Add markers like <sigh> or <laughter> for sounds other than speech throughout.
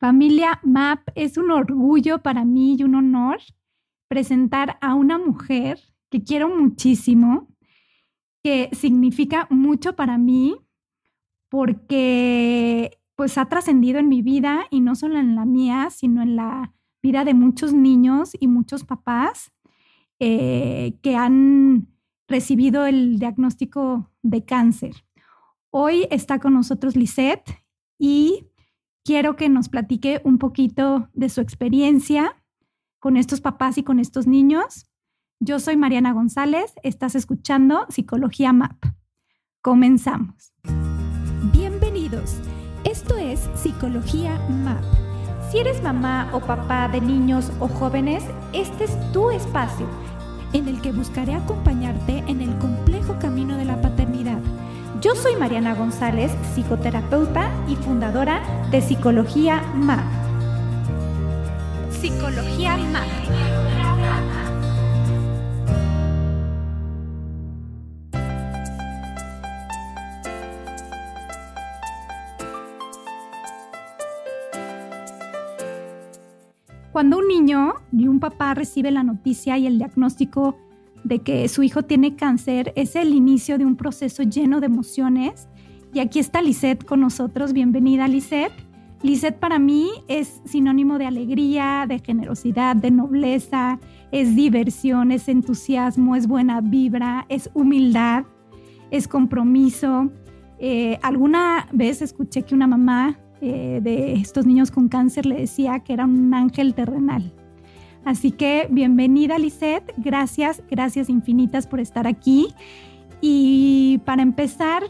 Familia MAP, es un orgullo para mí y un honor presentar a una mujer que quiero muchísimo, que significa mucho para mí, porque pues ha trascendido en mi vida y no solo en la mía, sino en la vida de muchos niños y muchos papás eh, que han recibido el diagnóstico de cáncer. Hoy está con nosotros Lisette y quiero que nos platique un poquito de su experiencia con estos papás y con estos niños. Yo soy Mariana González, estás escuchando Psicología MAP. Comenzamos. Bienvenidos. Esto es Psicología MAP. Si eres mamá o papá de niños o jóvenes, este es tu espacio en el que buscaré acompañarte yo soy Mariana González, psicoterapeuta y fundadora de Psicología MAP. Psicología MAP. Cuando un niño y un papá recibe la noticia y el diagnóstico de que su hijo tiene cáncer es el inicio de un proceso lleno de emociones. Y aquí está Lisette con nosotros. Bienvenida, Lisette. Lisette para mí es sinónimo de alegría, de generosidad, de nobleza, es diversión, es entusiasmo, es buena vibra, es humildad, es compromiso. Eh, alguna vez escuché que una mamá eh, de estos niños con cáncer le decía que era un ángel terrenal. Así que bienvenida Lisette, gracias, gracias infinitas por estar aquí. Y para empezar,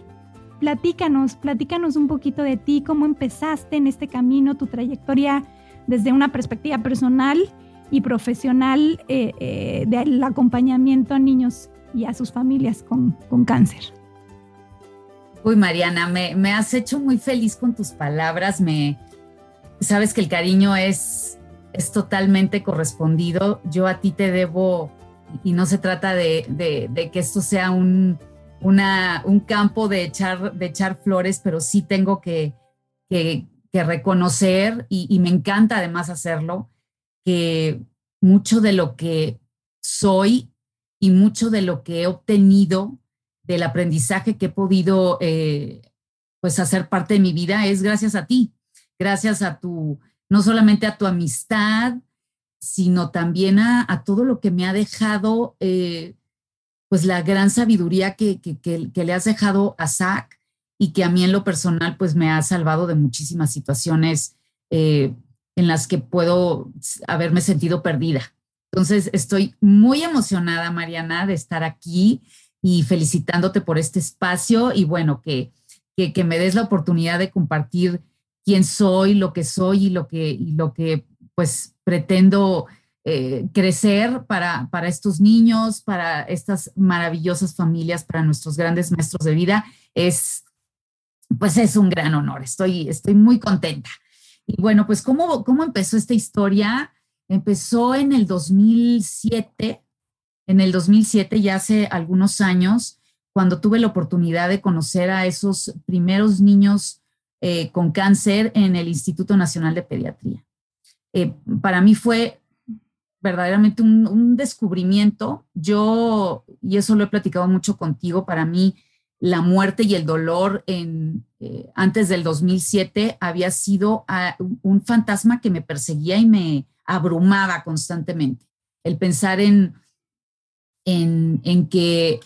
platícanos, platícanos un poquito de ti, cómo empezaste en este camino, tu trayectoria desde una perspectiva personal y profesional eh, eh, del acompañamiento a niños y a sus familias con, cáncer. Uy, Mariana, me, me, has hecho muy feliz con tus palabras. Me sabes que el cariño es es totalmente correspondido. Yo a ti te debo, y no se trata de, que esto sea un, un campo de echar, de echar flores, pero sí tengo que, que, reconocer, y, me encanta además hacerlo, que mucho de lo que soy y mucho de lo que he obtenido del aprendizaje que he podido eh, pues hacer parte de mi vida es gracias a ti, gracias a tu no solamente a tu amistad, sino también a, todo lo que me ha dejado, eh, pues la gran sabiduría que, le has dejado a Zach y que a mí en lo personal, pues me ha salvado de muchísimas situaciones eh, en las que puedo haberme sentido perdida. Entonces, estoy muy emocionada, Mariana, de estar aquí y felicitándote por este espacio y bueno, que, que me des la oportunidad de compartir quién soy, lo que soy y lo que, lo que pues pretendo eh, crecer para, para estos niños, para estas maravillosas familias, para nuestros grandes maestros de vida, es pues es un gran honor. Estoy, estoy muy contenta. Y bueno, pues ¿cómo, cómo empezó esta historia? Empezó en el 2007, en el 2007, ya hace algunos años, cuando tuve la oportunidad de conocer a esos primeros niños eh, con cáncer en el Instituto Nacional de Pediatría. Eh, para mí fue verdaderamente un, descubrimiento. Yo, y eso lo he platicado mucho contigo, para mí la muerte y el dolor en, eh, antes del 2007 había sido ah, un fantasma que me perseguía y me abrumaba constantemente. El pensar en, en, que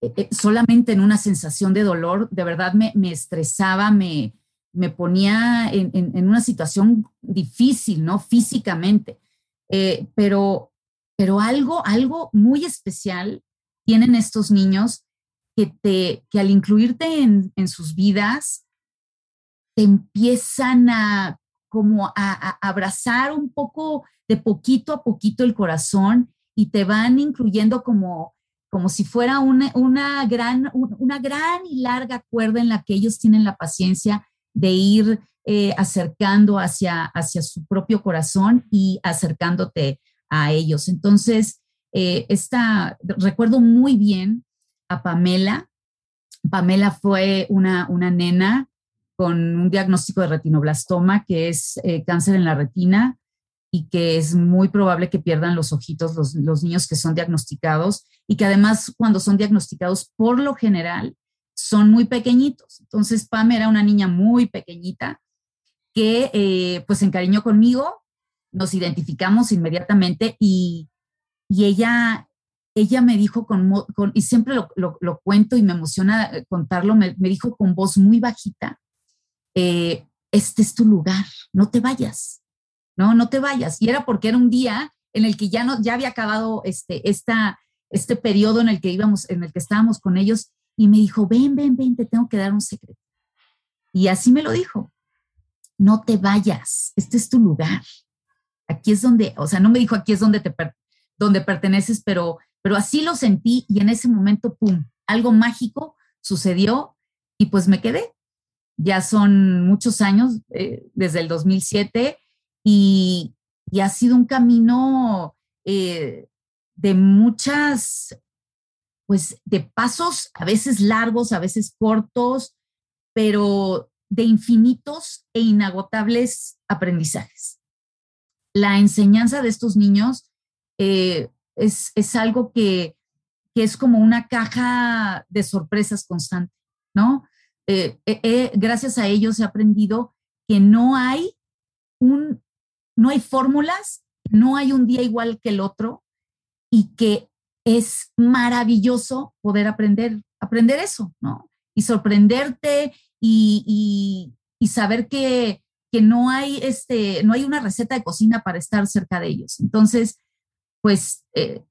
eh, eh, solamente en una sensación de dolor, de verdad me, estresaba, me, me ponía en, una situación difícil, ¿no? Físicamente. pero, pero algo, algo muy especial tienen estos niños que, te, que al incluirte en, sus vidas, te empiezan a como a, abrazar un poco de poquito a poquito el corazón y te van incluyendo como, como si fuera una, una, gran, una gran y larga cuerda en la que ellos tienen la paciencia de ir eh, acercando hacia, hacia su propio corazón y acercándote a ellos. Entonces, eh, esta, recuerdo muy bien a Pamela. Pamela fue una, una nena con un diagnóstico de retinoblastoma, que es eh, cáncer en la retina y que es muy probable que pierdan los ojitos los, los, niños que son diagnosticados y que además cuando son diagnosticados por lo general son muy pequeñitos. Entonces Pam era una niña muy pequeñita que eh, pues se encariñó conmigo, nos identificamos inmediatamente y, y ella ella me dijo con, y siempre lo, cuento y me emociona eh, contarlo, me, dijo con voz muy bajita, eh, este es tu lugar, no te vayas, no, no te vayas. Y era porque era un día en el que ya, no, ya había acabado este, esta, este periodo en el que íbamos, en el que estábamos con ellos, y me dijo, ven, ven, ven, te tengo que dar un secreto. Y así me lo dijo, no te vayas, este es tu lugar. Aquí es donde, o sea, no me dijo aquí es donde te donde perteneces, pero pero así lo sentí y en ese momento, ¡pum!, algo mágico sucedió y pues me quedé. Ya son muchos años, eh, desde el 2007, y, ha sido un camino eh, de muchas, pues de pasos, a veces largos, a veces cortos, pero de infinitos e inagotables aprendizajes. La enseñanza de estos niños eh, es, algo que, es como una caja de sorpresas constante, ¿no? Eh, eh, gracias a ellos he aprendido que no hay un, no hay fórmulas, no hay un día igual que el otro y que es maravilloso poder aprender, aprender eso, ¿no? Y sorprenderte y, saber que, no hay este, no hay una receta de cocina para estar cerca de ellos. Entonces, pues eh,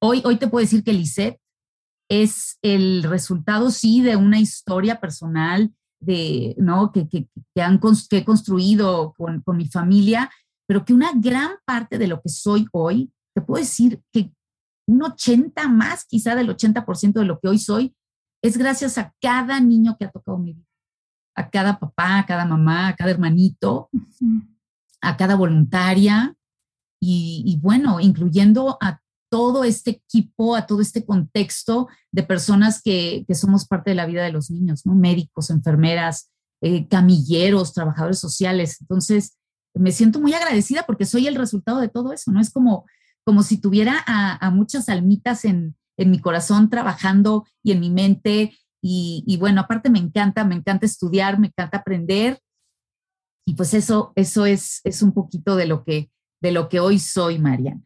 hoy, hoy te puedo decir que Lisette es el resultado, sí, de una historia personal de, ¿no? que, que, han, que he construido con, con, mi familia, pero que una gran parte de lo que soy hoy, te puedo decir que un 80 más, quizá del 80% de lo que hoy soy, es gracias a cada niño que ha tocado mi vida, a cada papá, a cada mamá, a cada hermanito, a cada voluntaria, y, bueno, incluyendo a todo este equipo, a todo este contexto de personas que, somos parte de la vida de los niños, ¿no? Médicos, enfermeras, eh, camilleros, trabajadores sociales. Entonces, me siento muy agradecida porque soy el resultado de todo eso, ¿no? Es como, como si tuviera a, muchas almitas en, mi corazón trabajando y en mi mente. Y, y, bueno, aparte me encanta, me encanta estudiar, me encanta aprender. Y pues eso, eso es, es un poquito de lo que, de lo que hoy soy, Mariana.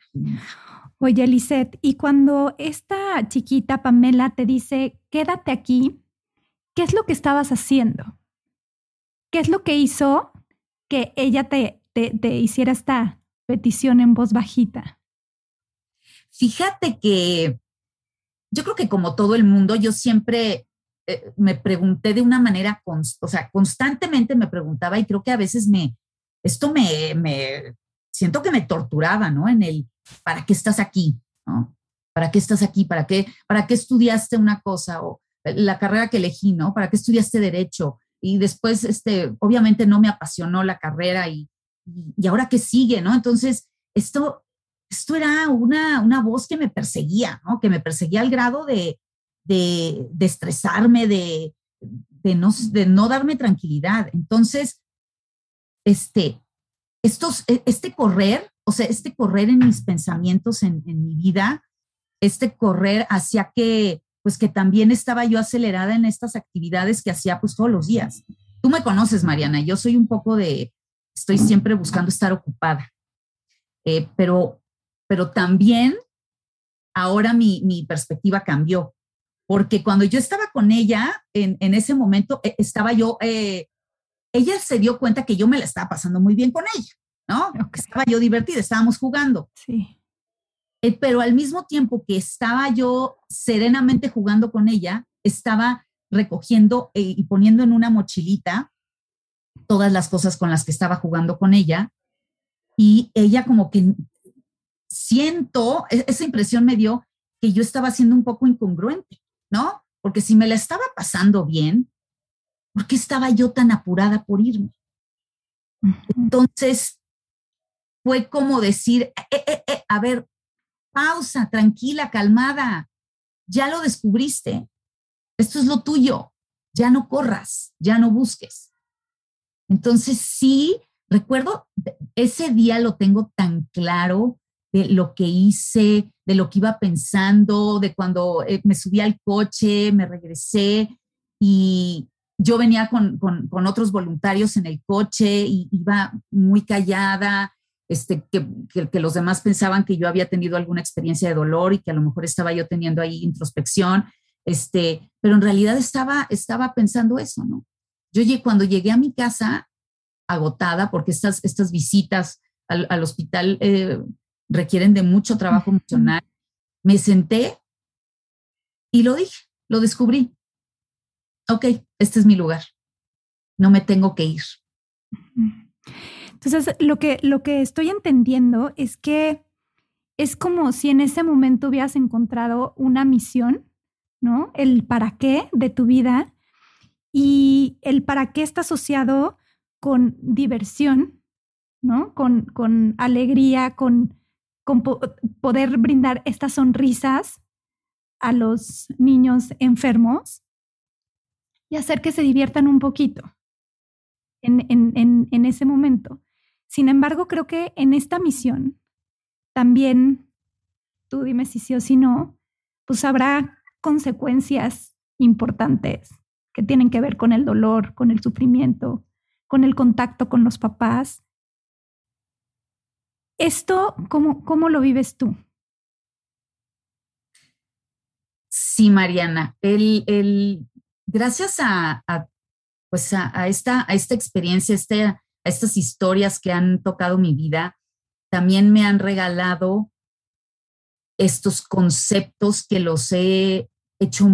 Oye, Lisette, y cuando esta chiquita Pamela te dice, quédate aquí, ¿qué es lo que estabas haciendo? ¿Qué es lo que hizo que ella te, te, hiciera esta petición en voz bajita? Fíjate que yo creo que como todo el mundo, yo siempre eh, me pregunté de una manera, o sea, constantemente me preguntaba y creo que a veces me, esto me, me siento que me torturaba, ¿no? En el, ¿para qué estás aquí? ¿no? ¿Para qué estás aquí? ¿Para qué, ¿Para qué estudiaste una cosa? O la carrera que elegí, ¿no? ¿Para qué estudiaste derecho? Y después, este, obviamente no me apasionó la carrera y, y, ahora qué sigue, ¿no? Entonces, esto, esto era una, una voz que me perseguía, ¿no? Que me perseguía al grado de, de, de estresarme, de, de, no, de no darme tranquilidad. Entonces, este, estos, e, este correr, o sea, este correr en mis pensamientos, en, mi vida, este correr hacia que pues que también estaba yo acelerada en estas actividades que hacía pues todos los días. Tú me conoces, Mariana, yo soy un poco de, estoy siempre buscando estar ocupada, eh, pero, pero también ahora mi, mi, perspectiva cambió, porque cuando yo estaba con ella, en, en ese momento eh, estaba yo, eh, ella se dio cuenta que yo me la estaba pasando muy bien con ella, ¿no? Que estaba yo divertida, estábamos jugando. Sí. Eh, pero al mismo tiempo que estaba yo serenamente jugando con ella, estaba recogiendo eh, y poniendo en una mochilita todas las cosas con las que estaba jugando con ella. Y ella como que siento, e-, esa impresión me dio que yo estaba siendo un poco incongruente, ¿no? Porque si me la estaba pasando bien, ¿por qué estaba yo tan apurada por irme? Entonces, fue como decir, eh, a ver, pausa, tranquila, calmada. Ya lo descubriste. Esto es lo tuyo. Ya no corras, ya no busques. Entonces, sí, recuerdo, ese día lo tengo tan claro de lo que hice, de lo que iba pensando, de cuando eh, me subí al coche, me regresé y yo venía con, con, otros voluntarios en el coche y iba muy callada, este, que, que, los demás pensaban que yo había tenido alguna experiencia de dolor y que a lo mejor estaba yo teniendo ahí introspección, este, pero en realidad estaba, estaba pensando eso, ¿no? Yo cuando llegué a mi casa agotada, porque estas, estas visitas al, al hospital eh, requieren de mucho trabajo emocional, me senté y lo dije, lo descubrí. Ok, este es mi lugar, no me tengo que ir. Entonces, lo que, lo que estoy entendiendo es que es como si en ese momento hubieras encontrado una misión, ¿no? El para qué de tu vida y el para qué está asociado con diversión, ¿no? Con, con alegría, con, con poder brindar estas sonrisas a los niños enfermos y hacer que se diviertan un poquito en, en, en ese momento. Sin embargo, creo que en esta misión también, tú dime si sí o si no, pues habrá consecuencias importantes que tienen que ver con el dolor, con el sufrimiento, con el contacto con los papás. ¿Esto cómo, cómo lo vives tú? Sí, Mariana. El, el, gracias a, pues a, esta, a esta experiencia, este estas historias que han tocado mi vida, también me han regalado estos conceptos que los he hecho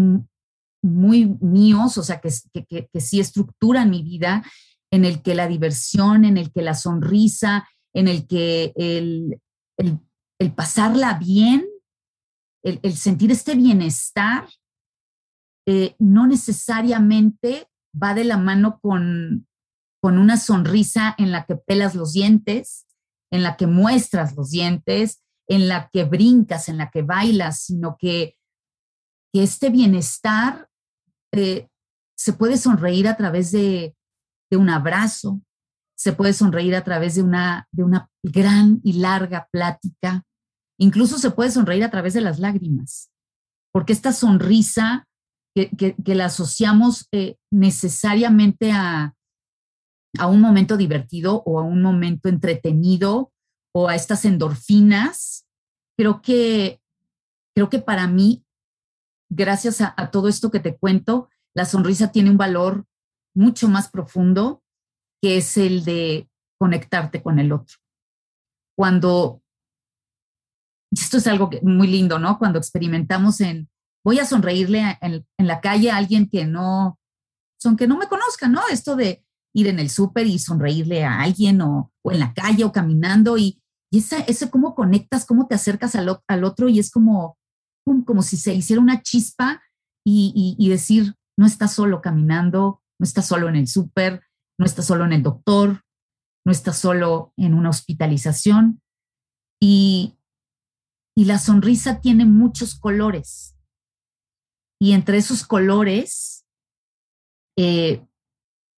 muy míos, o sea, que, que, que, sí estructuran mi vida, en el que la diversión, en el que la sonrisa, en el que el, el, pasarla bien, el, el, sentir este bienestar, eh, no necesariamente va de la mano con, con una sonrisa en la que pelas los dientes, en la que muestras los dientes, en la que brincas, en la que bailas, sino que, este bienestar eh, se puede sonreír a través de, un abrazo, se puede sonreír a través de una, de una gran y larga plática, incluso se puede sonreír a través de las lágrimas, porque esta sonrisa que, la asociamos eh, necesariamente a, a un momento divertido o a un momento entretenido o a estas endorfinas. Creo que, creo que para mí, gracias a, todo esto que te cuento, la sonrisa tiene un valor mucho más profundo, que es el de conectarte con el otro. Cuando, esto es algo muy lindo, ¿no? Cuando experimentamos en, voy a sonreírle en, en la calle a alguien que no, son que no me conozca, ¿no? Esto de, ir en el súper y sonreírle a alguien o, en la calle o caminando y, y esa, ese cómo conectas, cómo te acercas al, al otro y es como, como si se hiciera una chispa y, y, decir, no estás solo caminando, no estás solo en el súper, no estás solo en el doctor, no estás solo en una hospitalización. Y, y la sonrisa tiene muchos colores. Y entre esos colores, eh,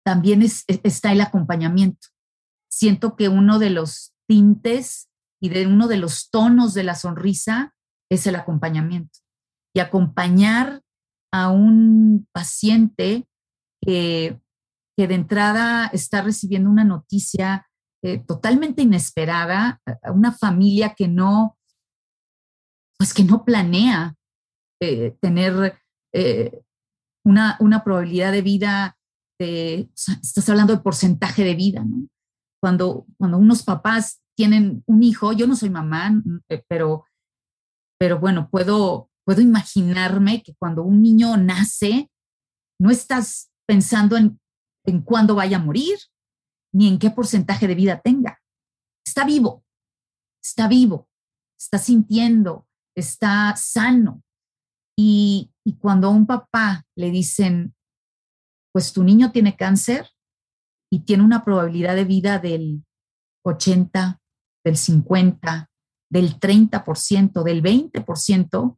también e, está el acompañamiento. Siento que uno de los tintes y de uno de los tonos de la sonrisa es el acompañamiento. Y acompañar a un paciente que, que de entrada está recibiendo una noticia eh, totalmente inesperada, una familia que no, pues que no planea eh, tener eh, una, una, probabilidad de vida, de, estás hablando de porcentaje de vida, ¿no? Cuando, cuando unos papás tienen un hijo, yo no soy mamá, pero, pero bueno, puedo, puedo imaginarme que cuando un niño nace, no estás pensando en, en cuándo vaya a morir, ni en qué porcentaje de vida tenga. Está vivo, está vivo, está sintiendo, está sano. Y, y cuando a un papá le dicen, pues tu niño tiene cáncer y tiene una probabilidad de vida del 80, del 50, del 30%, del 20%,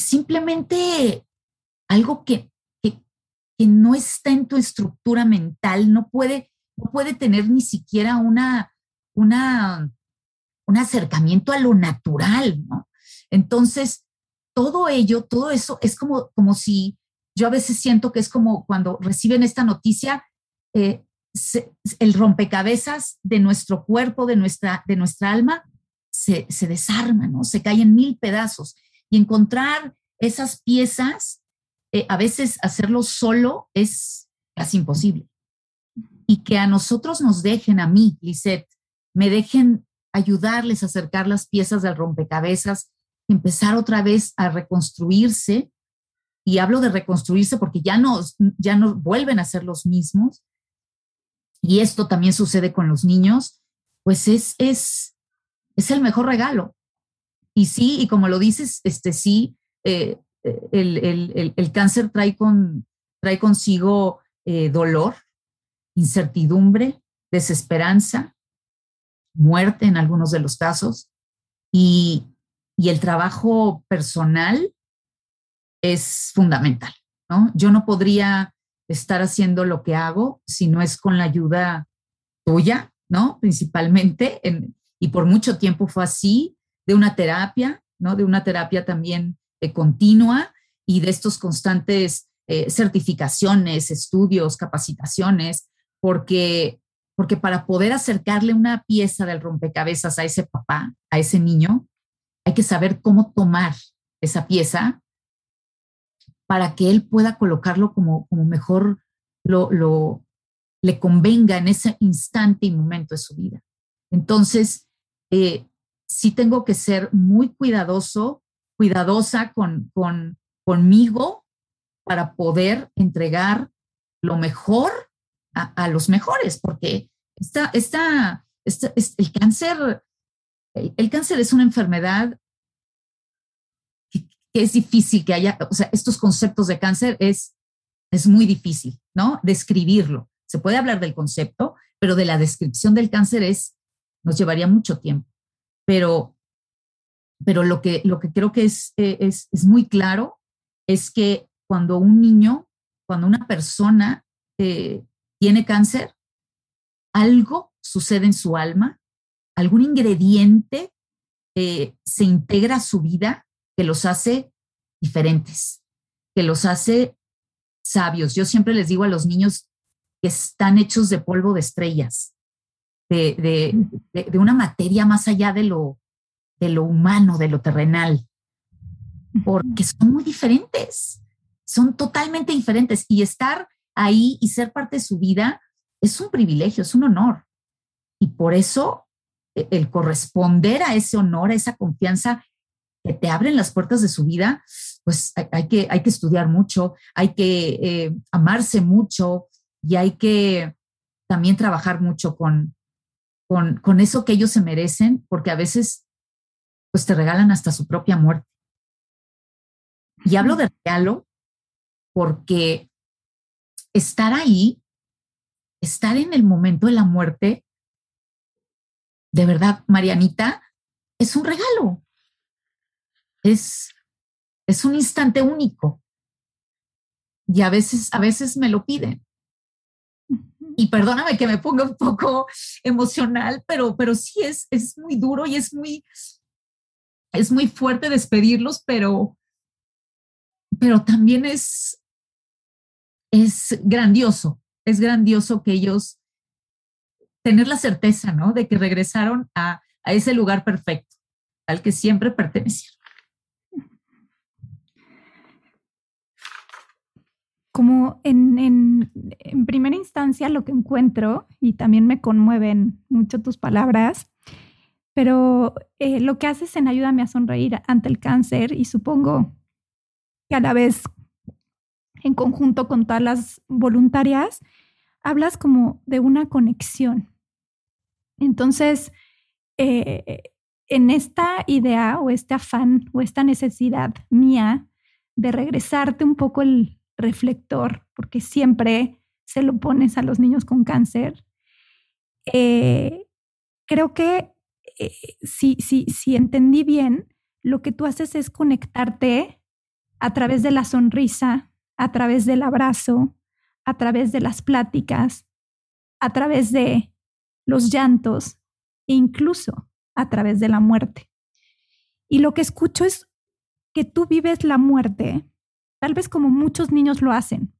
Simplemente algo que, que, que, no está en tu estructura mental, no puede, no puede tener ni siquiera una, una, un acercamiento a lo natural, ¿no? Entonces, todo ello, todo eso es como, como si yo a veces siento que es como cuando reciben esta noticia, eh, el rompecabezas de nuestro cuerpo, de nuestra, de nuestra alma, se, se desarma, ¿no? Se cae en mil pedazos y encontrar esas piezas, eh, a veces hacerlo solo es casi imposible. Y que a nosotros nos dejen, a mí, Lisette, me dejen ayudarles a acercar las piezas del rompecabezas, empezar otra vez a reconstruirse. Y hablo de reconstruirse porque ya no, ya no vuelven a ser los mismos. Y esto también sucede con los niños, pues es, es, es el mejor regalo. Y sí, y como lo dices, este sí, eh, el, el, el, cáncer trae, con, trae consigo eh, dolor, incertidumbre, desesperanza, muerte en algunos de los casos, y, y el trabajo personal es fundamental. ¿no? Yo no podría estar haciendo lo que hago si no es con la ayuda tuya, ¿no? Principalmente, en, y por mucho tiempo fue así, de una terapia, ¿no? De una terapia también eh, continua y de estos constantes eh, certificaciones, estudios, capacitaciones, porque, porque para poder acercarle una pieza del rompecabezas a ese papá, a ese niño, hay que saber cómo tomar esa pieza para que él pueda colocarlo como, como mejor lo, lo, le convenga en ese instante y momento de su vida. Entonces, eh, sí tengo que ser muy cuidadoso, cuidadosa con, con, conmigo para poder entregar lo mejor a, los mejores, porque el cáncer, el, cáncer es una enfermedad que, es difícil que haya, o sea, estos conceptos de cáncer es, es muy difícil, ¿no? Describirlo. Se puede hablar del concepto, pero de la descripción del cáncer es, nos llevaría mucho tiempo pero, pero lo, que, lo que creo que es, eh, es, es muy claro es que cuando un niño, cuando una persona eh, tiene cáncer, algo sucede en su alma, algún ingrediente eh, se integra a su vida que los hace diferentes, que los hace sabios. Yo siempre les digo a los niños que están hechos de polvo de estrellas, de, de, una materia más allá de lo, de lo humano, de lo terrenal, porque son muy diferentes. son totalmente diferentes y estar ahí y ser parte de su vida es un privilegio, es un honor. Y por eso e, el corresponder a ese honor, a esa confianza que te abren las puertas de su vida, pues hay, que, hay que estudiar mucho, hay que eh, amarse mucho y hay que también trabajar mucho con, con, con eso que ellos se merecen, porque a veces pues te regalan hasta su propia muerte. Y hablo de regalo porque estar ahí, estar en el momento de la muerte, de verdad, Marianita, es un regalo. Es, es un instante único. Y a veces, a veces me lo piden. Y perdóname que me ponga un poco emocional, pero, pero sí es, es muy duro y es muy, es muy fuerte despedirlos, pero, pero también es, es grandioso, es grandioso que ellos tener la certeza, ¿no? De que regresaron a, a ese lugar perfecto al que siempre pertenecieron. Como en, en, en, primera instancia lo que encuentro, y también me conmueven mucho tus palabras, pero eh, lo que haces en Ayúdame a Sonreír ante el cáncer, y supongo que a la vez en conjunto con todas las voluntarias, hablas como de una conexión. Entonces, eh, en esta idea o este afán o esta necesidad mía de regresarte un poco el reflector, porque siempre se lo pones a los niños con cáncer, eh, creo que eh, si, si, si entendí bien, lo que tú haces es conectarte a través de la sonrisa, a través del abrazo, a través de las pláticas, a través de los llantos e incluso a través de la muerte. Y lo que escucho es que tú vives la muerte, tal vez como muchos niños lo hacen,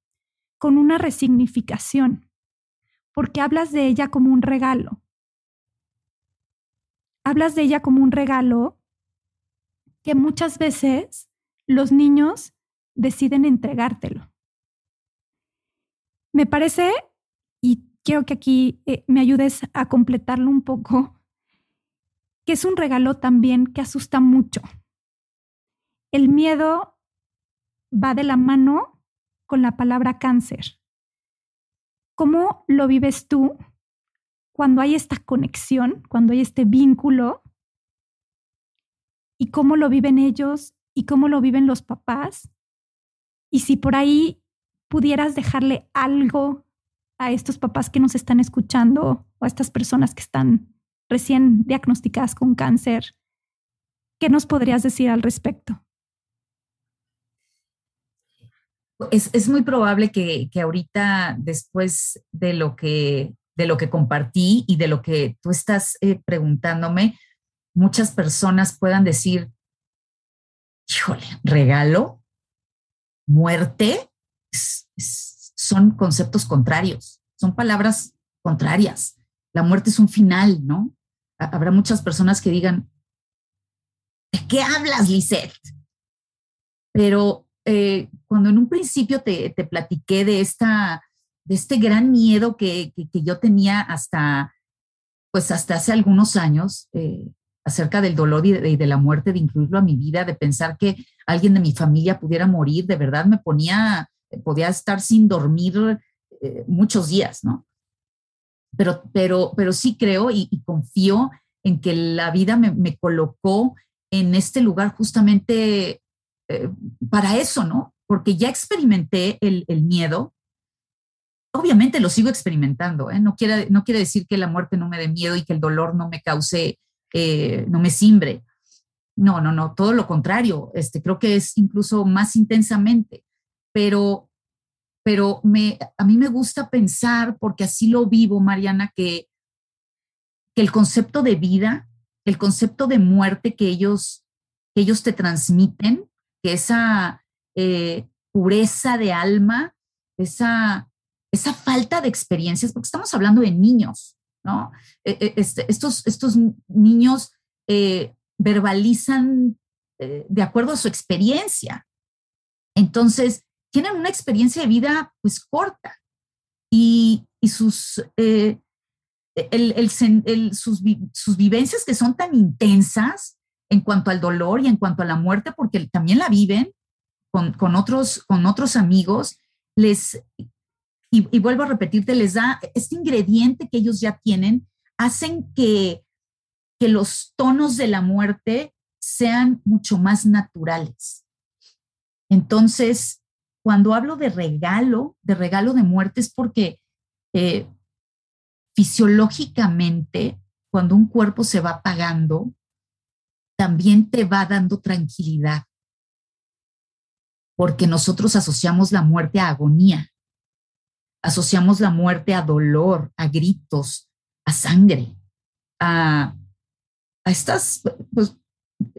con una resignificación, porque hablas de ella como un regalo. Hablas de ella como un regalo que muchas veces los niños deciden entregártelo. Me parece, y quiero que aquí eh, me ayudes a completarlo un poco, que es un regalo también que asusta mucho. El miedo va de la mano con la palabra cáncer. ¿Cómo lo vives tú cuando hay esta conexión, cuando hay este vínculo? ¿Y cómo lo viven ellos y cómo lo viven los papás? Y si por ahí pudieras dejarle algo a estos papás que nos están escuchando o a estas personas que están recién diagnosticadas con cáncer, ¿qué nos podrías decir al respecto? Es, muy probable que, ahorita, después de lo, que, de lo que compartí y de lo que tú estás eh, preguntándome, muchas personas puedan decir, híjole, regalo, muerte son conceptos contrarios, son palabras contrarias. La muerte es un final, ¿no? Habrá muchas personas que digan, ¿de qué hablas, Lisette? Pero eh, cuando en un principio te, platiqué de, esta, de este gran miedo que, yo tenía hasta, pues hasta hace algunos años, eh, acerca del dolor y de, la muerte, de incluirlo a mi vida, de pensar que alguien de mi familia pudiera morir, de verdad me ponía, podía estar sin dormir eh, muchos días, ¿no? Pero, pero, pero sí creo y, confío en que la vida me, colocó en este lugar justamente eh, para eso, ¿no? Porque ya experimenté el, miedo. Obviamente lo sigo experimentando, ¿eh? No quiere, no quiere decir que la muerte no me dé miedo y que el dolor no me cause eh, no me simbre. No, no, no, todo lo contrario. Este, creo que es incluso más intensamente, pero, pero a mí me gusta pensar, porque así lo vivo, Mariana, que, que el concepto de vida, el concepto de muerte que ellos, que ellos te transmiten, esa eh, pureza de alma, esa, esa falta de experiencias, porque estamos hablando de niños, ¿no? E, e, este, estos, estos niños eh, verbalizan eh, de acuerdo a su experiencia. Entonces, tienen una experiencia de vida pues corta y, eh, sus, sus vivencias que son tan intensas en cuanto al dolor y en cuanto a la muerte, porque también la viven con, con otros, con otros amigos, les, y, vuelvo a repetirte, les da este ingrediente que ellos ya tienen, hacen que, que los tonos de la muerte sean mucho más naturales. Entonces, cuando hablo de regalo, de regalo de muerte, es porque eh, fisiológicamente, cuando un cuerpo se va apagando, también te va dando tranquilidad. Porque nosotros asociamos la muerte a agonía, asociamos la muerte a dolor, a gritos, a sangre, a, estas, pues,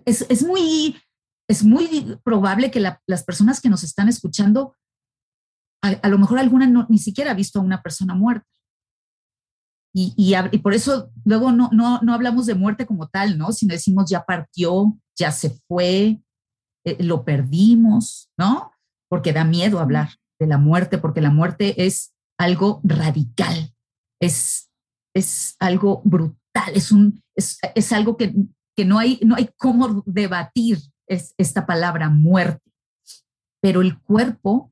es, muy, es muy probable que las personas que nos están escuchando, a, lo mejor alguna ni siquiera ha visto a una persona muerta. Y, por eso luego no, no, no, hablamos de muerte como tal, ¿no? Sino decimos ya partió, ya se fue, eh, lo perdimos, ¿no? Porque da miedo hablar de la muerte, porque la muerte es algo radical, es, es algo brutal, es, un, es, es algo que que no hay, no hay cómo debatir es, esta palabra muerte, pero el cuerpo,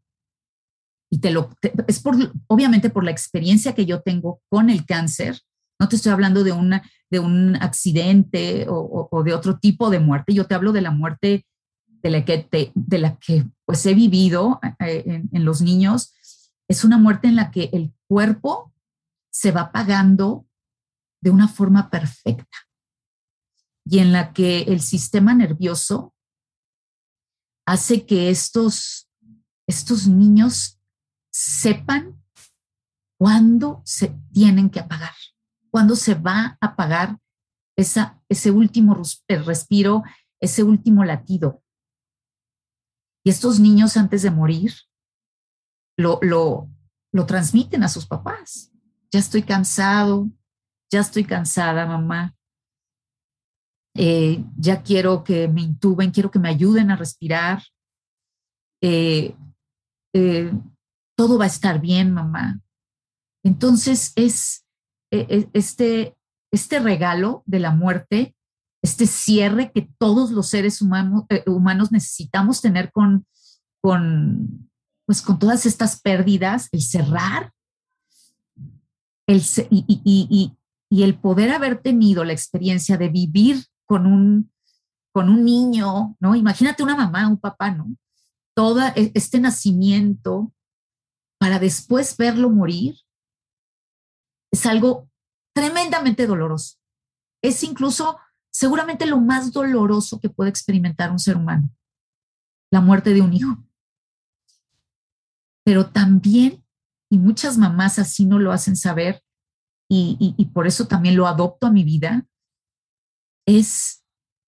y te lo, es por, obviamente por la experiencia que yo tengo con el cáncer, no te estoy hablando de, una, de un accidente o, de otro tipo de muerte, yo te hablo de la muerte de la que, de la que pues he vivido eh, en, en los niños, es una muerte en la que el cuerpo se va apagando de una forma perfecta y en la que el sistema nervioso hace que estos, estos niños sepan cuándo se tienen que apagar, cuándo se va a apagar esa, ese último respiro, ese último latido. Y estos niños antes de morir lo, lo, lo transmiten a sus papás. Ya estoy cansado, ya estoy cansada, mamá. Eh, ya quiero que me intuben, quiero que me ayuden a respirar. Eh, eh, todo va a estar bien, mamá. Entonces es este, este regalo de la muerte, este cierre que todos los seres humanos, humanos necesitamos tener con, con, pues con todas estas pérdidas, el cerrar, el, y, y el poder haber tenido la experiencia de vivir con un, con un niño, ¿no? Imagínate una mamá, un papá, ¿no? Todo e, este nacimiento para después verlo morir es algo tremendamente doloroso. Es incluso seguramente lo más doloroso que puede experimentar un ser humano, la muerte de un hijo. Pero también, y muchas mamás así no lo hacen saber, y, por eso también lo adopto a mi vida, es,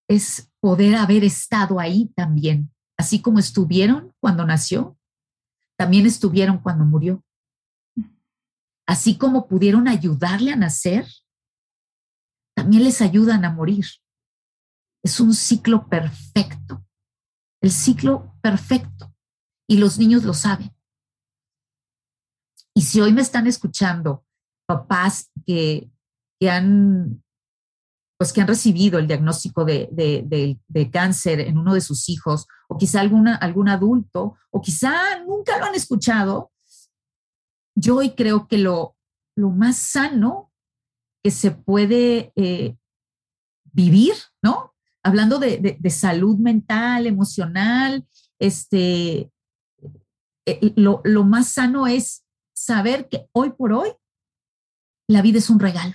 es poder haber estado ahí también, así como estuvieron cuando nació, también estuvieron cuando murió. Así como pudieron ayudarle a nacer, también les ayudan a morir. Es un ciclo perfecto, el ciclo perfecto. Y los niños lo saben. Y si hoy me están escuchando papás que, que han pues que han recibido el diagnóstico de, cáncer en uno de sus hijos, o quizá alguna, algún adulto, o quizá nunca lo han escuchado, yo hoy creo que lo, lo más sano que se puede eh, vivir, ¿no? Hablando de, salud mental, emocional, este, eh, lo, lo más sano es saber que hoy por hoy la vida es un regalo.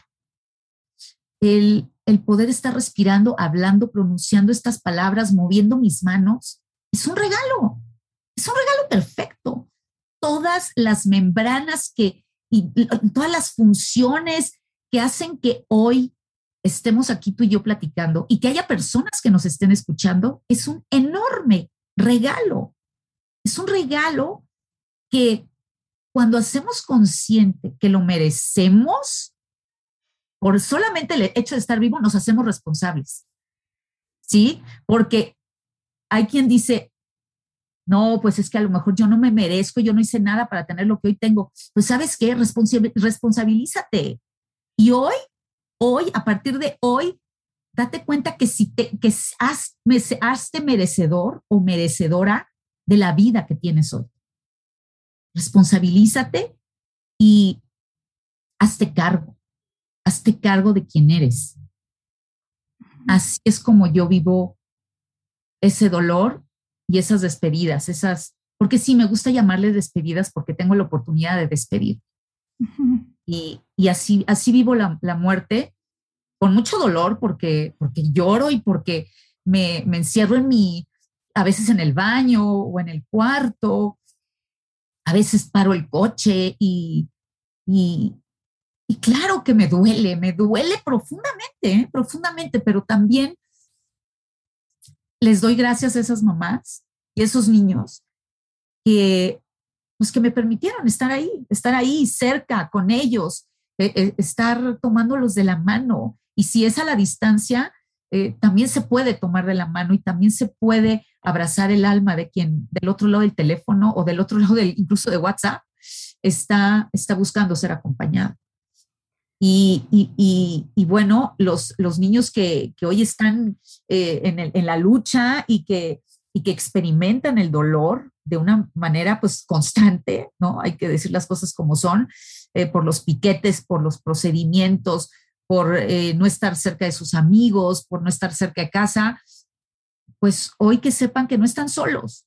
El, el poder estar respirando, hablando, pronunciando estas palabras, moviendo mis manos, es un regalo, es un regalo perfecto. Todas las membranas que, todas las funciones que hacen que hoy estemos aquí tú y yo platicando y que haya personas que nos estén escuchando, es un enorme regalo. Es un regalo que cuando hacemos consciente que lo merecemos, por solamente el hecho de estar vivo nos hacemos responsables. ¿Sí? Porque hay quien dice, no, pues es que a lo mejor yo no me merezco, yo no hice nada para tener lo que hoy tengo. Pues sabes qué, responsabilízate. Y hoy, hoy, a partir de hoy, date cuenta que si te, que has, hazte merecedor o merecedora de la vida que tienes hoy. Responsabilízate y hazte cargo, hazte cargo de quién eres. Así es como yo vivo ese dolor y esas despedidas, esas, porque sí, me gusta llamarle despedidas porque tengo la oportunidad de despedir. y, y, así, así vivo la, la, muerte con mucho dolor porque, porque lloro y porque me, me encierro en mi, a veces en el baño o en el cuarto, a veces paro el coche y, y, y claro que me duele, me duele profundamente, ¿eh? profundamente, pero también les doy gracias a esas mamás y esos niños que, pues, que me permitieron estar ahí, estar ahí cerca con ellos, eh, eh, estar tomándolos de la mano. Y si es a la distancia, eh, también se puede tomar de la mano y también se puede abrazar el alma de quien del otro lado del teléfono o del otro <laughs> lado del, incluso de WhatsApp está, está buscando ser acompañado. Y, y, y, bueno, los, los niños que, que hoy están eh, en, el, en, la lucha y que, y que experimentan el dolor de una manera pues constante, ¿no? Hay que decir las cosas como son, eh, por los piquetes, por los procedimientos, por eh, no estar cerca de sus amigos, por no estar cerca de casa, pues hoy que sepan que no están solos,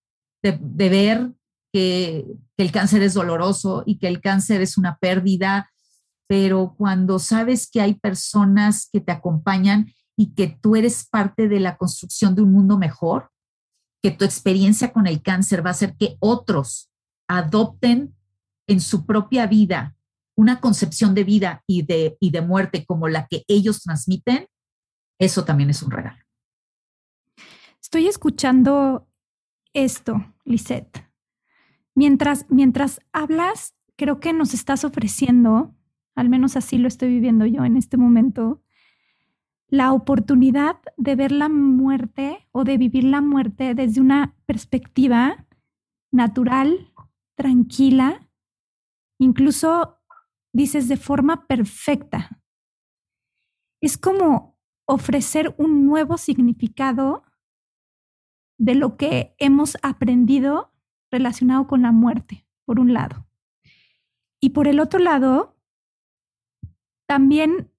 de, ver que, el cáncer es doloroso y que el cáncer es una pérdida, pero cuando sabes que hay personas que te acompañan y que tú eres parte de la construcción de un mundo mejor, que tu experiencia con el cáncer va a hacer que otros adopten en su propia vida una concepción de vida y de, y de muerte como la que ellos transmiten, eso también es un regalo. Estoy escuchando esto, Lisette. Mientras, mientras hablas, creo que nos estás ofreciendo, al menos así lo estoy viviendo yo en este momento, la oportunidad de ver la muerte o de vivir la muerte desde una perspectiva natural, tranquila, incluso dices de forma perfecta. Es como ofrecer un nuevo significado de lo que hemos aprendido relacionado con la muerte, por un lado. Y por el otro lado, también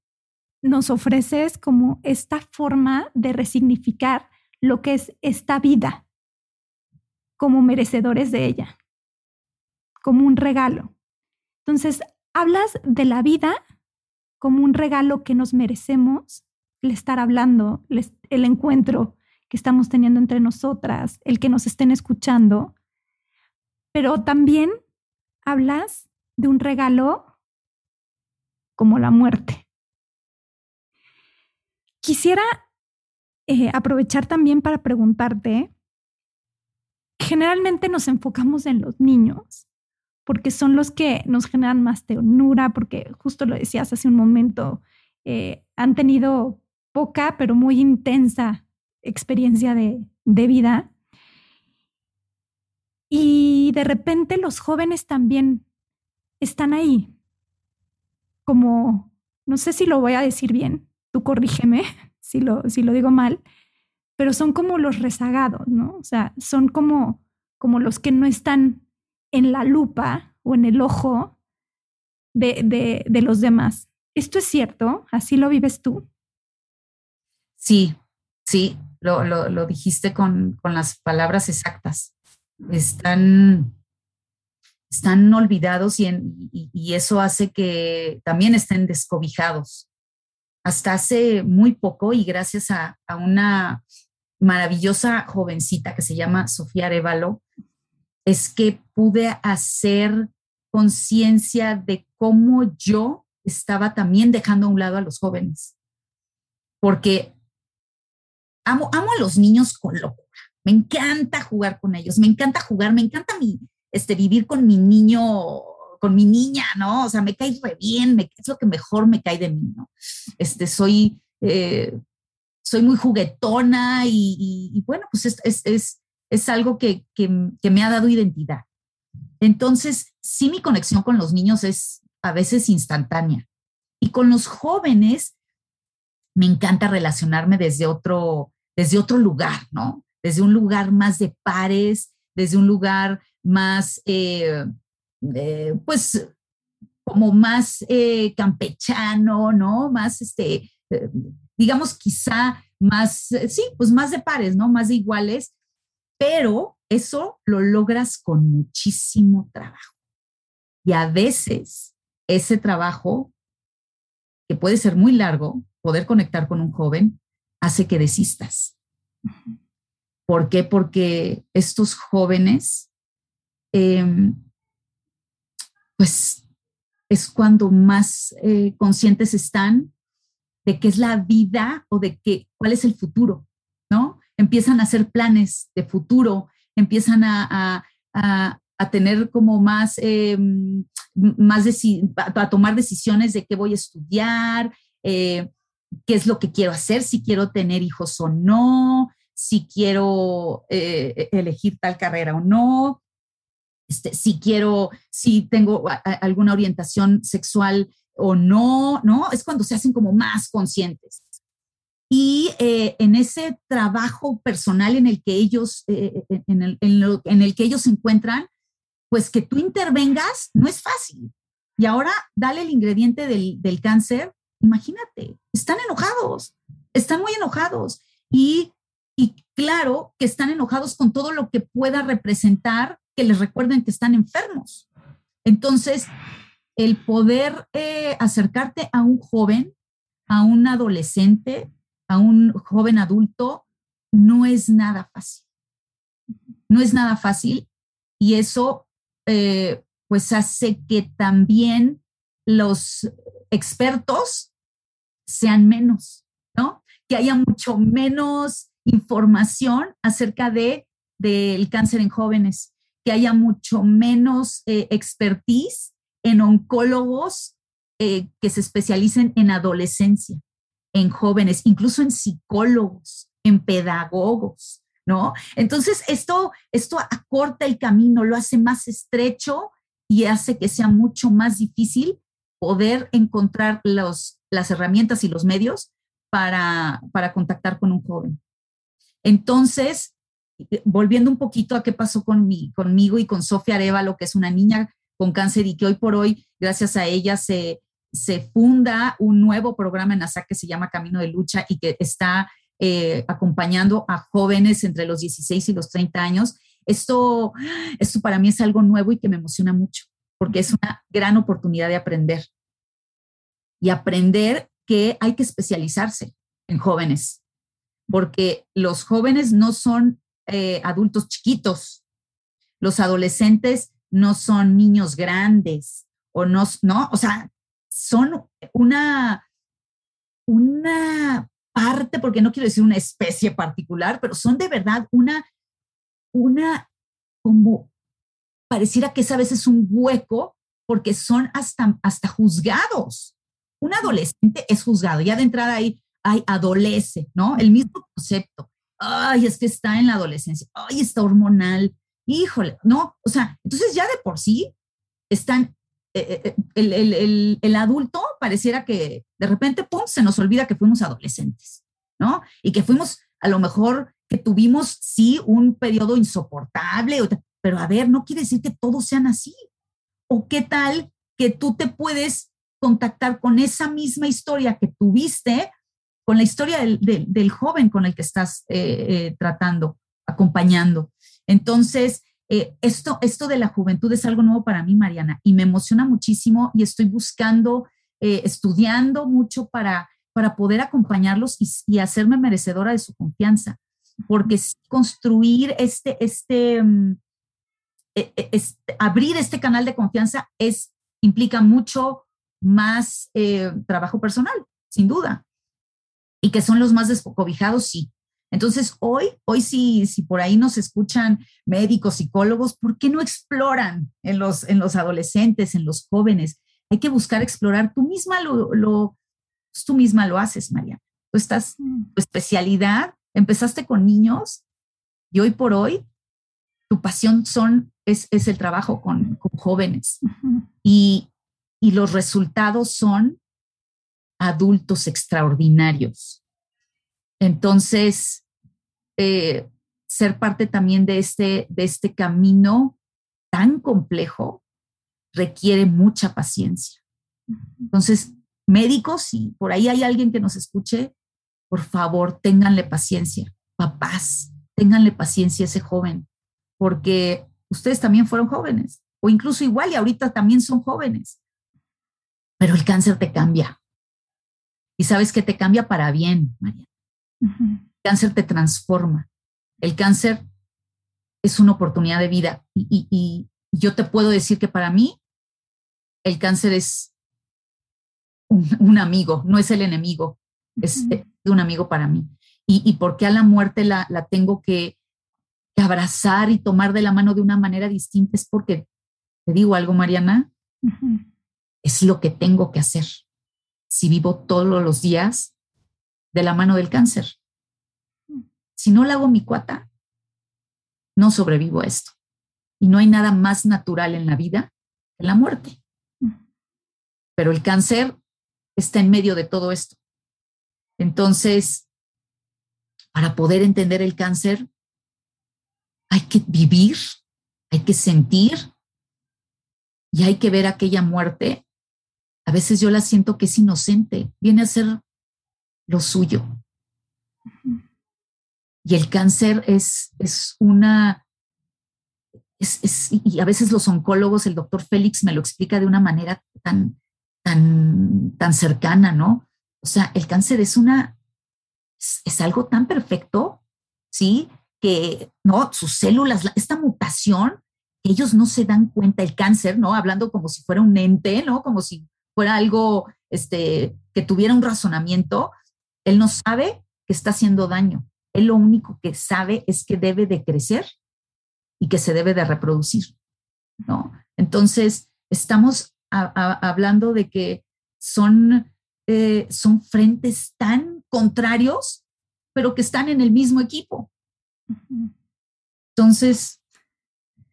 nos ofreces como esta forma de resignificar lo que es esta vida como merecedores de ella, como un regalo. Entonces, hablas de la vida como un regalo que nos merecemos, el estar hablando, el encuentro que estamos teniendo entre nosotras, el que nos estén escuchando, pero también hablas de un regalo como la muerte. Quisiera eh, aprovechar también para preguntarte, generalmente nos enfocamos en los niños porque son los que nos generan más ternura, porque justo lo decías hace un momento, eh, han tenido poca pero muy intensa experiencia de, de vida. Y de repente los jóvenes también están ahí, como, no sé si lo voy a decir bien, tú corrígeme <laughs> si lo, si lo digo mal, pero son como los rezagados, ¿no? O sea, son como, como los que no están en la lupa o en el ojo de, de, los demás. ¿Esto es cierto? ¿Así lo vives tú? Sí, sí, lo, lo, lo dijiste con, con, las palabras exactas. Están, están olvidados y, eso hace que también estén descobijados. Hasta hace muy poco y gracias a, a una maravillosa jovencita que se llama Sofía Arevalo, es que pude hacer conciencia de cómo yo estaba también dejando a un lado a los jóvenes. Porque amo, amo a los niños con locura. Me encanta jugar con ellos, me encanta jugar, me encanta mi, este, vivir con mi niño, con mi niña, ¿no? O sea, me cae re bien, es lo que mejor me cae de mí, ¿no? Este, soy, eh, soy muy juguetona y, bueno, pues es, es, es, algo que, que, me ha dado identidad. Entonces, sí, mi conexión con los niños es a veces instantánea. Y con los jóvenes, me encanta relacionarme desde otro, desde otro lugar, ¿no? Desde un lugar más de pares, desde un lugar más, eh, eh, pues, como más eh, campechano, ¿no? Más, este, digamos, quizá más, sí, pues más de pares, ¿no? Más de iguales, pero eso lo logras con muchísimo trabajo. Y a veces ese trabajo, que puede ser muy largo, poder conectar con un joven, hace que desistas. ¿Por qué? Porque estos jóvenes, em, pues es cuando más eh, conscientes están de qué es la vida o de qué, cuál es el futuro, ¿no? Empiezan a hacer planes de futuro, empiezan a, tener como más, em, más a, tomar decisiones de qué voy a estudiar, eh, qué es lo que quiero hacer, si quiero tener hijos o no, si quiero eh, elegir tal carrera o no, este, si quiero, si tengo alguna orientación sexual o no, ¿no? Es cuando se hacen como más conscientes. Y eh, en ese trabajo personal en el que ellos, eh, en, el, en, el, que ellos se encuentran, pues que tú intervengas no es fácil. Y ahora dale el ingrediente del, del cáncer Imagínate, están enojados, están muy enojados y, y claro que están enojados con todo lo que pueda representar que les recuerden que están enfermos. Entonces, el poder eh, acercarte a un joven, a un adolescente, a un joven adulto, no es nada fácil. No es nada fácil y eso eh, pues hace que también los expertos sean menos, ¿no? Que haya mucho menos información acerca de del cáncer en jóvenes, que haya mucho menos eh, expertise en oncólogos eh, que se especialicen en adolescencia, en jóvenes, incluso en psicólogos, en pedagogos, ¿no? Entonces, esto, esto acorta el camino, lo hace más estrecho y hace que sea mucho más difícil poder encontrar los, las herramientas y los medios para, para contactar con un joven. Entonces, volviendo un poquito a qué pasó con mi, conmigo y con Sofía Arevalo, que es una niña con cáncer y que hoy por hoy, gracias a ella, se, se funda un nuevo programa en NASA que se llama Camino de Lucha y que está eh, acompañando a jóvenes entre los 16 y los 30 años. Esto, esto para mí es algo nuevo y que me emociona mucho porque es una gran oportunidad de aprender y aprender que hay que especializarse en jóvenes, porque los jóvenes no son eh, adultos chiquitos, los adolescentes no son niños grandes o no, no, o sea, son una, una parte, porque no quiero decir una especie particular, pero son de verdad una, una, como pareciera que es a veces un hueco, porque son hasta, hasta juzgados. Un adolescente es juzgado, ya de entrada ahí, hay adolece, ¿no? El mismo concepto. Ay, es que está en la adolescencia, ay, está hormonal, híjole, no, o sea, entonces ya de por sí están eh, eh, el, el, adulto pareciera que de repente, ¡pum!, se nos olvida que fuimos adolescentes, ¿no? Y que fuimos, a lo mejor, que tuvimos, sí, un periodo insoportable, pero a ver, no quiere decir que todos sean así. ¿O qué tal que tú te puedes contactar con esa misma historia que tuviste, con la historia del, del, joven con el que estás eh, tratando, acompañando? Entonces, eh, esto, esto de la juventud es algo nuevo para mí, Mariana, y me emociona muchísimo y estoy buscando, eh, estudiando mucho para, para poder acompañarlos y, hacerme merecedora de su confianza, porque construir este, este, mm, e, e, este, abrir este canal de confianza es, implica mucho más eh, trabajo personal, sin duda. Y que son los más descobijados, sí, entonces, hoy, hoy sí, si por ahí nos escuchan médicos, psicólogos, ¿por qué no exploran en los, en los adolescentes, en los jóvenes? Hay que buscar explorar. Tú misma lo, lo tú misma lo haces, María. Tú estás, mm. tu especialidad, empezaste con niños y hoy por hoy tu pasión son, es, es el trabajo con, con jóvenes. y, y los resultados son adultos extraordinarios. Entonces, eh, ser parte también de este, de este camino tan complejo requiere mucha paciencia. Entonces, médicos, si por ahí hay alguien que nos escuche, por favor, ténganle paciencia. Papás, ténganle paciencia a ese joven, porque ustedes también fueron jóvenes, o incluso igual y ahorita también son jóvenes. Pero el cáncer te cambia. Y sabes que te cambia para bien, María cáncer te transforma. El cáncer es una oportunidad de vida y, yo te puedo decir que para mí el cáncer es un, amigo, no es el enemigo, es un amigo para mí. Y, y porque a la muerte la, tengo que, abrazar y tomar de la mano de una manera distinta es porque, te digo algo, Mariana, es lo que tengo que hacer si vivo todos los días de la mano del cáncer si no le hago mi cuata, no sobrevivo a esto. Y no hay nada más natural en la vida que la muerte. Pero el cáncer está en medio de todo esto. Entonces, para poder entender el cáncer, hay que vivir, hay que sentir y hay que ver aquella muerte. A veces yo la siento que es inocente, viene a ser lo suyo. Y el cáncer es, es una, es, y a veces los oncólogos, el doctor Félix me lo explica de una manera tan, tan, tan cercana, ¿no? O sea, el cáncer es una, es, algo tan perfecto, ¿sí? Que, ¿no? Sus células, esta mutación, ellos no se dan cuenta, el cáncer, ¿no? Hablando como si fuera un ente, ¿no? Como si fuera algo, este, que tuviera un razonamiento, él no sabe que está haciendo daño. Él lo único que sabe es que debe de crecer y que se debe de reproducir, ¿no? Entonces, estamos hablando de que son, eh, son frentes tan contrarios, pero que están en el mismo equipo. Entonces,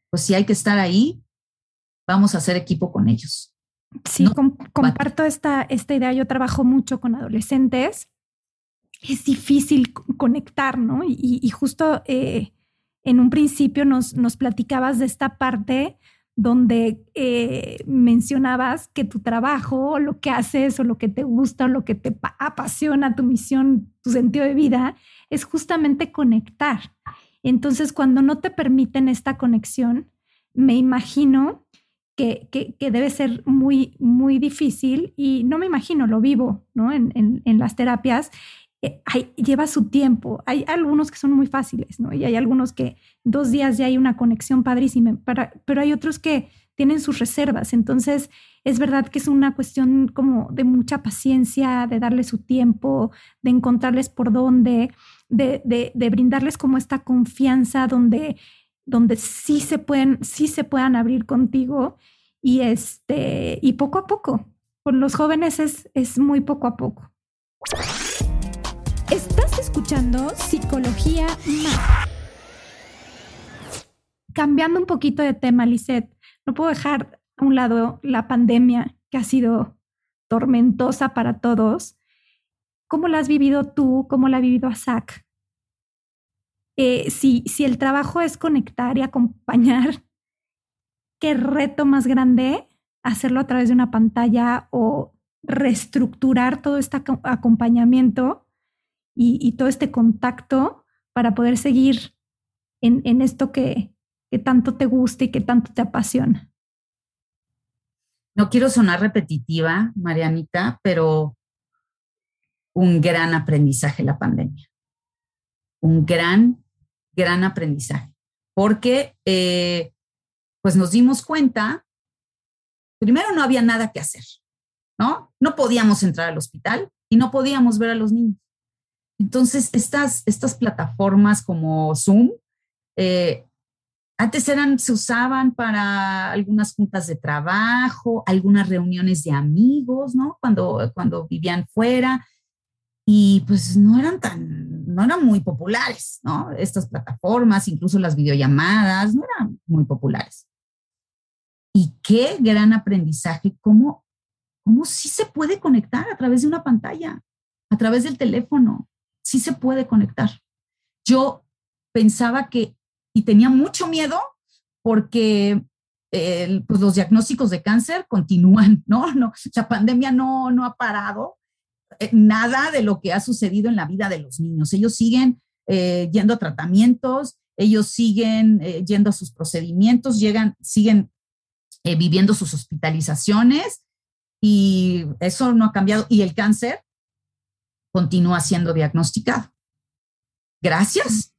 pues si hay que estar ahí, vamos a hacer equipo con ellos. Sí, comparto esta, esta idea. Yo trabajo mucho con adolescentes es difícil conectar, ¿no? Y, justo eh, en un principio nos, nos platicabas de esta parte donde eh, mencionabas que tu trabajo, lo que haces o lo que te gusta o lo que te apasiona, tu misión, tu sentido de vida, es justamente conectar. Entonces, cuando no te permiten esta conexión, me imagino que, debe ser muy, muy difícil y no me imagino, lo vivo ¿no? en, en, las terapias eh, lleva su tiempo. Hay algunos que son muy fáciles, ¿no? Y hay algunos que dos días ya hay una conexión padrísima, para, pero hay otros que tienen sus reservas. Entonces, es verdad que es una cuestión como de mucha paciencia, de darle su tiempo, de encontrarles por dónde, de, de, brindarles como esta confianza donde, donde sí se pueden, sí se puedan abrir contigo y este, y poco a poco. Con los jóvenes es, es muy poco a poco. Estás escuchando Psicología Más. Cambiando un poquito de tema, Lisette, no puedo dejar a un lado la pandemia que ha sido tormentosa para todos. ¿Cómo la has vivido tú? ¿Cómo la ha vivido Asak? Eh, si, si el trabajo es conectar y acompañar, <laughs> ¿qué reto más grande hacerlo a través de una pantalla o reestructurar todo este acompañamiento y, todo este contacto para poder seguir en, en esto que, que tanto te gusta y que tanto te apasiona? No quiero sonar repetitiva, Marianita, pero un gran aprendizaje la pandemia. Un gran, gran aprendizaje. Porque eh, pues nos dimos cuenta, primero no había nada que hacer, ¿no? No podíamos entrar al hospital y no podíamos ver a los niños. Entonces, estas, estas plataformas como Zoom, eh, antes eran, se usaban para algunas juntas de trabajo, algunas reuniones de amigos, ¿no? Cuando, cuando vivían fuera. Y pues no eran tan, no eran muy populares, ¿no? Estas plataformas, incluso las videollamadas, no eran muy populares. Y qué gran aprendizaje, cómo, cómo sí se puede conectar a través de una pantalla, a través del teléfono, sí se puede conectar. Yo pensaba que, y tenía mucho miedo porque pues los diagnósticos de cáncer continúan, ¿no? <laughs> no la pandemia no, no ha parado eh, nada de lo que ha sucedido en la vida de los niños. Ellos siguen eh, yendo a tratamientos, ellos siguen eh, yendo a sus procedimientos, llegan, siguen eh, viviendo sus hospitalizaciones y eso no ha cambiado. Y el cáncer continúa siendo diagnosticado. Gracias.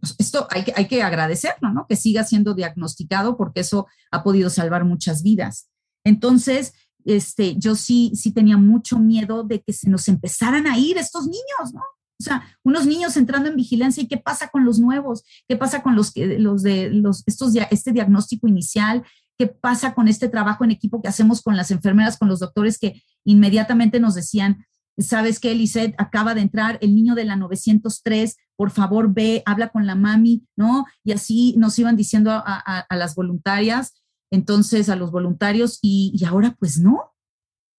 Pues, esto hay que, hay que agradecerlo, ¿no? Que siga siendo diagnosticado porque eso ha podido salvar muchas vidas. Entonces, este, yo sí, sí tenía mucho miedo de que se nos empezaran a ir estos niños, ¿no? O sea, unos niños entrando en vigilancia y qué pasa con los nuevos, qué pasa con los que los de los estos este diagnóstico inicial, qué pasa con este trabajo en equipo que hacemos con las enfermeras, con los doctores que inmediatamente nos decían, sabes qué, Eliseth, acaba de entrar el niño de la 903, por favor ve, habla con la mami, ¿no? Y así nos iban diciendo a, las voluntarias, entonces a los voluntarios, y, ahora pues no,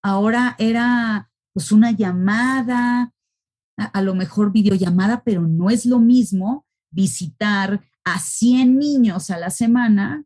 ahora era pues una llamada, a lo mejor videollamada, pero no es lo mismo visitar a 100 niños a la semana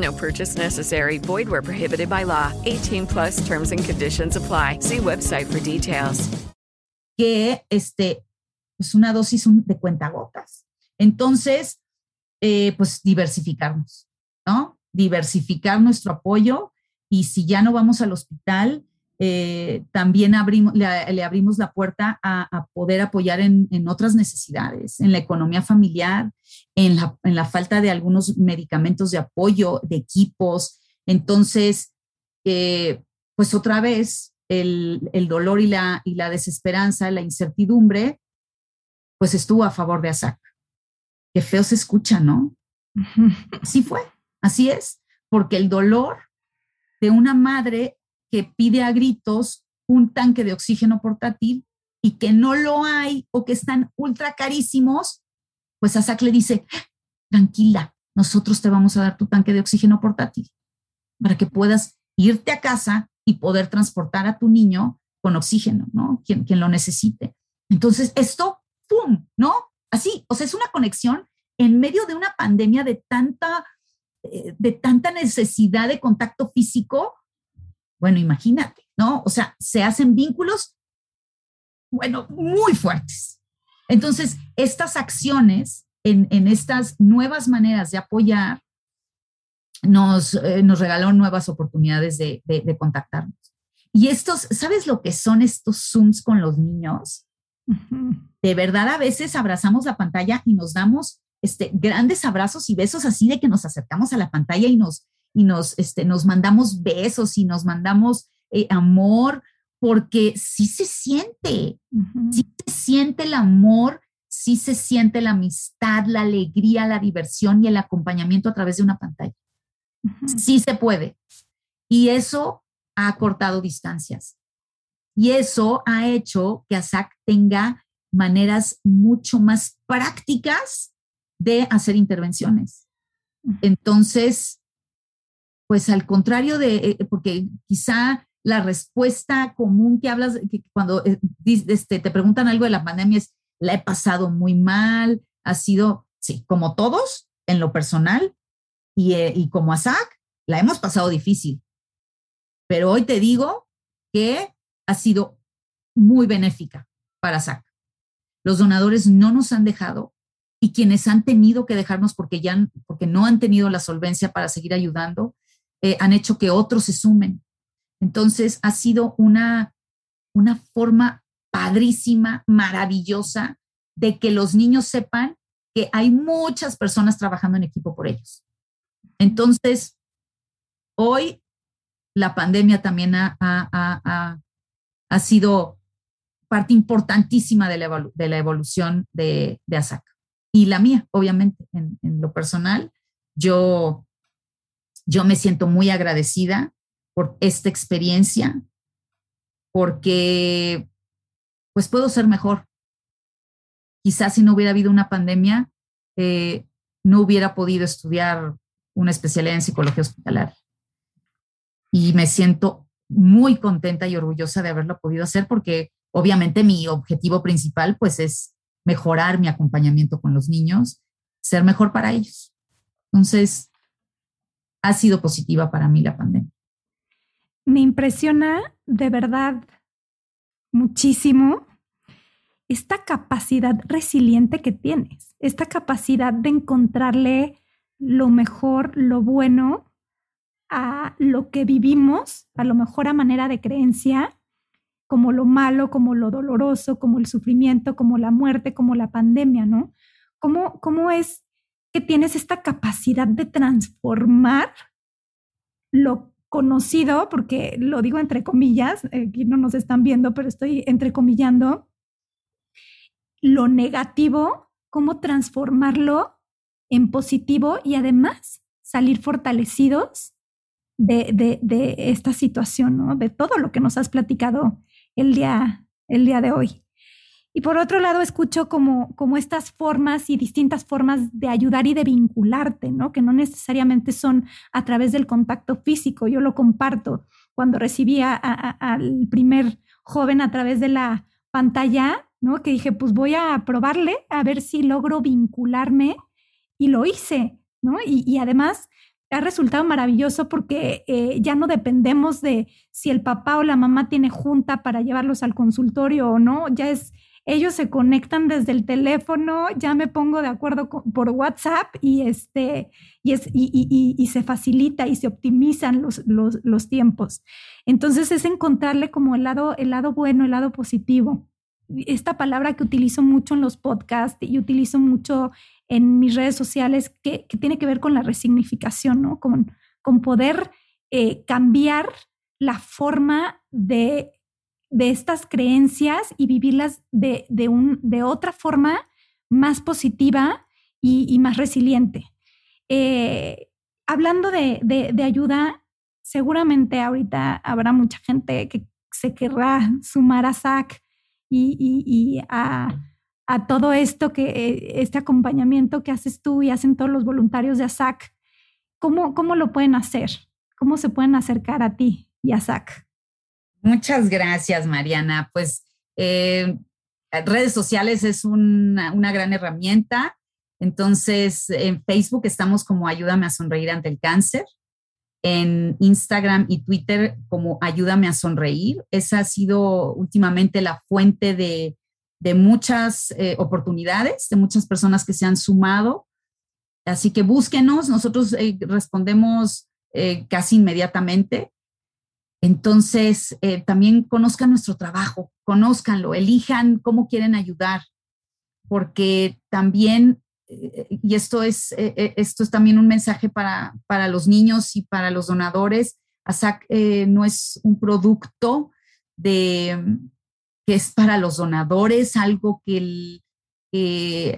No purchase necessary. Void where prohibited by law. 18 plus terms and conditions apply. See website for details. Que este, pues una dosis de cuentagotas. Entonces, eh, pues diversificarnos, ¿no? Diversificar nuestro apoyo y si ya no vamos al hospital, eh, también abrimos, le, abrimos la puerta a, poder apoyar en, otras necesidades, en la economía familiar, en la, en la, falta de algunos medicamentos de apoyo, de equipos. Entonces, eh, pues otra vez, el, el, dolor y la, y la desesperanza, la incertidumbre, pues estuvo a favor de ASAC. Qué feo se escucha, ¿no? <laughs> Así fue, así es, porque el dolor de una madre que pide a gritos un tanque de oxígeno portátil y que no lo hay o que están ultra carísimos, pues ASAC le dice, tranquila, nosotros te vamos a dar tu tanque de oxígeno portátil para que puedas irte a casa y poder transportar a tu niño con oxígeno, ¿no? Quien, quien lo necesite. Entonces, esto, ¡pum!, ¿no? Así, o sea, es una conexión en medio de una pandemia de tanta, eh, de tanta necesidad de contacto físico, bueno, imagínate, ¿no? O sea, se hacen vínculos, bueno, muy fuertes. Entonces, estas acciones en, estas nuevas maneras de apoyar nos, eh, nos regalaron nuevas oportunidades de, contactarnos. Y estos, ¿sabes lo que son estos Zooms con los niños? De verdad, a veces abrazamos la pantalla y nos damos este, grandes abrazos y besos así de que nos acercamos a la pantalla y nos, y nos, este, nos mandamos besos y nos mandamos eh, amor, porque sí se siente, sí siente el amor, sí se siente la amistad, la alegría, la diversión y el acompañamiento a través de una pantalla. Sí se puede. Y eso ha cortado distancias. Y eso ha hecho que ASAC tenga maneras mucho más prácticas de hacer intervenciones. Entonces, pues al contrario de, eh, porque quizá la respuesta común que hablas, que cuando eh, este, te preguntan algo de la pandemia es, la he pasado muy mal, ha sido, sí, como todos, en lo personal, y, y como ASAC, la hemos pasado difícil. Pero hoy te digo que ha sido muy benéfica para ASAC. Los donadores no nos han dejado y quienes han tenido que dejarnos porque ya porque no han tenido la solvencia para seguir ayudando, eh, han hecho que otros se sumen. Entonces, ha sido una, una forma padrísima, maravillosa, de que los niños sepan que hay muchas personas trabajando en equipo por ellos. Entonces, hoy la pandemia también ha, ha, sido parte importantísima de la, de la evolución de, de ASAC. Y la mía, obviamente, en, en lo personal, yo yo me siento muy agradecida por esta experiencia, porque pues puedo ser mejor. Quizás si no hubiera habido una pandemia, eh, no hubiera podido estudiar una especialidad en psicología hospitalaria. Y me siento muy contenta y orgullosa de haberlo podido hacer porque obviamente mi objetivo principal pues es mejorar mi acompañamiento con los niños, ser mejor para ellos. Entonces, ha sido positiva para mí la pandemia. Me impresiona de verdad muchísimo esta capacidad resiliente que tienes, esta capacidad de encontrarle lo mejor, lo bueno a lo que vivimos, a lo mejor a manera de creencia, como lo malo, como lo doloroso, como el sufrimiento, como la muerte, como la pandemia, ¿no? ¿Cómo, cómo es que tienes esta capacidad de transformar lo conocido, porque lo digo entre comillas, aquí no nos están viendo, pero estoy entrecomillando, lo negativo, cómo transformarlo en positivo y además salir fortalecidos de, de, esta situación, ¿no? de todo lo que nos has platicado el día, el día de hoy. Y por otro lado, escucho como, como estas formas y distintas formas de ayudar y de vincularte, ¿no? Que no necesariamente son a través del contacto físico. Yo lo comparto cuando recibí al primer joven a través de la pantalla, ¿no? Que dije, pues voy a probarle a ver si logro vincularme y lo hice, ¿no? Y, además ha resultado maravilloso porque eh, ya no dependemos de si el papá o la mamá tiene junta para llevarlos al consultorio o no, ya es ellos se conectan desde el teléfono, ya me pongo de acuerdo por WhatsApp y, este, y, es, y, se facilita y se optimizan los, los, tiempos. Entonces es encontrarle como el lado, el lado bueno, el lado positivo. Esta palabra que utilizo mucho en los podcasts y utilizo mucho en mis redes sociales que, tiene que ver con la resignificación, ¿no? Con, con poder eh, cambiar la forma de de estas creencias y vivirlas de, un, de otra forma más positiva y, más resiliente. Eh, hablando de, ayuda, seguramente ahorita habrá mucha gente que se querrá sumar a SAC y, a, todo esto que eh, este acompañamiento que haces tú y hacen todos los voluntarios de ASAC. ¿Cómo, ¿Cómo lo pueden hacer? ¿Cómo se pueden acercar a ti y a SAC? Muchas gracias, Mariana. Pues eh, redes sociales es una, gran herramienta. Entonces, en Facebook estamos como Ayúdame a sonreír ante el cáncer. En Instagram y Twitter como Ayúdame a sonreír. Esa ha sido últimamente la fuente de, muchas eh, oportunidades, de muchas personas que se han sumado. Así que búsquenos, nosotros eh, respondemos casi inmediatamente. Entonces, eh, también conozcan nuestro trabajo, conózcanlo, elijan cómo quieren ayudar, porque también, eh, y esto es, eh, esto es también un mensaje para, para, los niños y para los donadores, ASAC no es un producto de, que es para los donadores, algo que,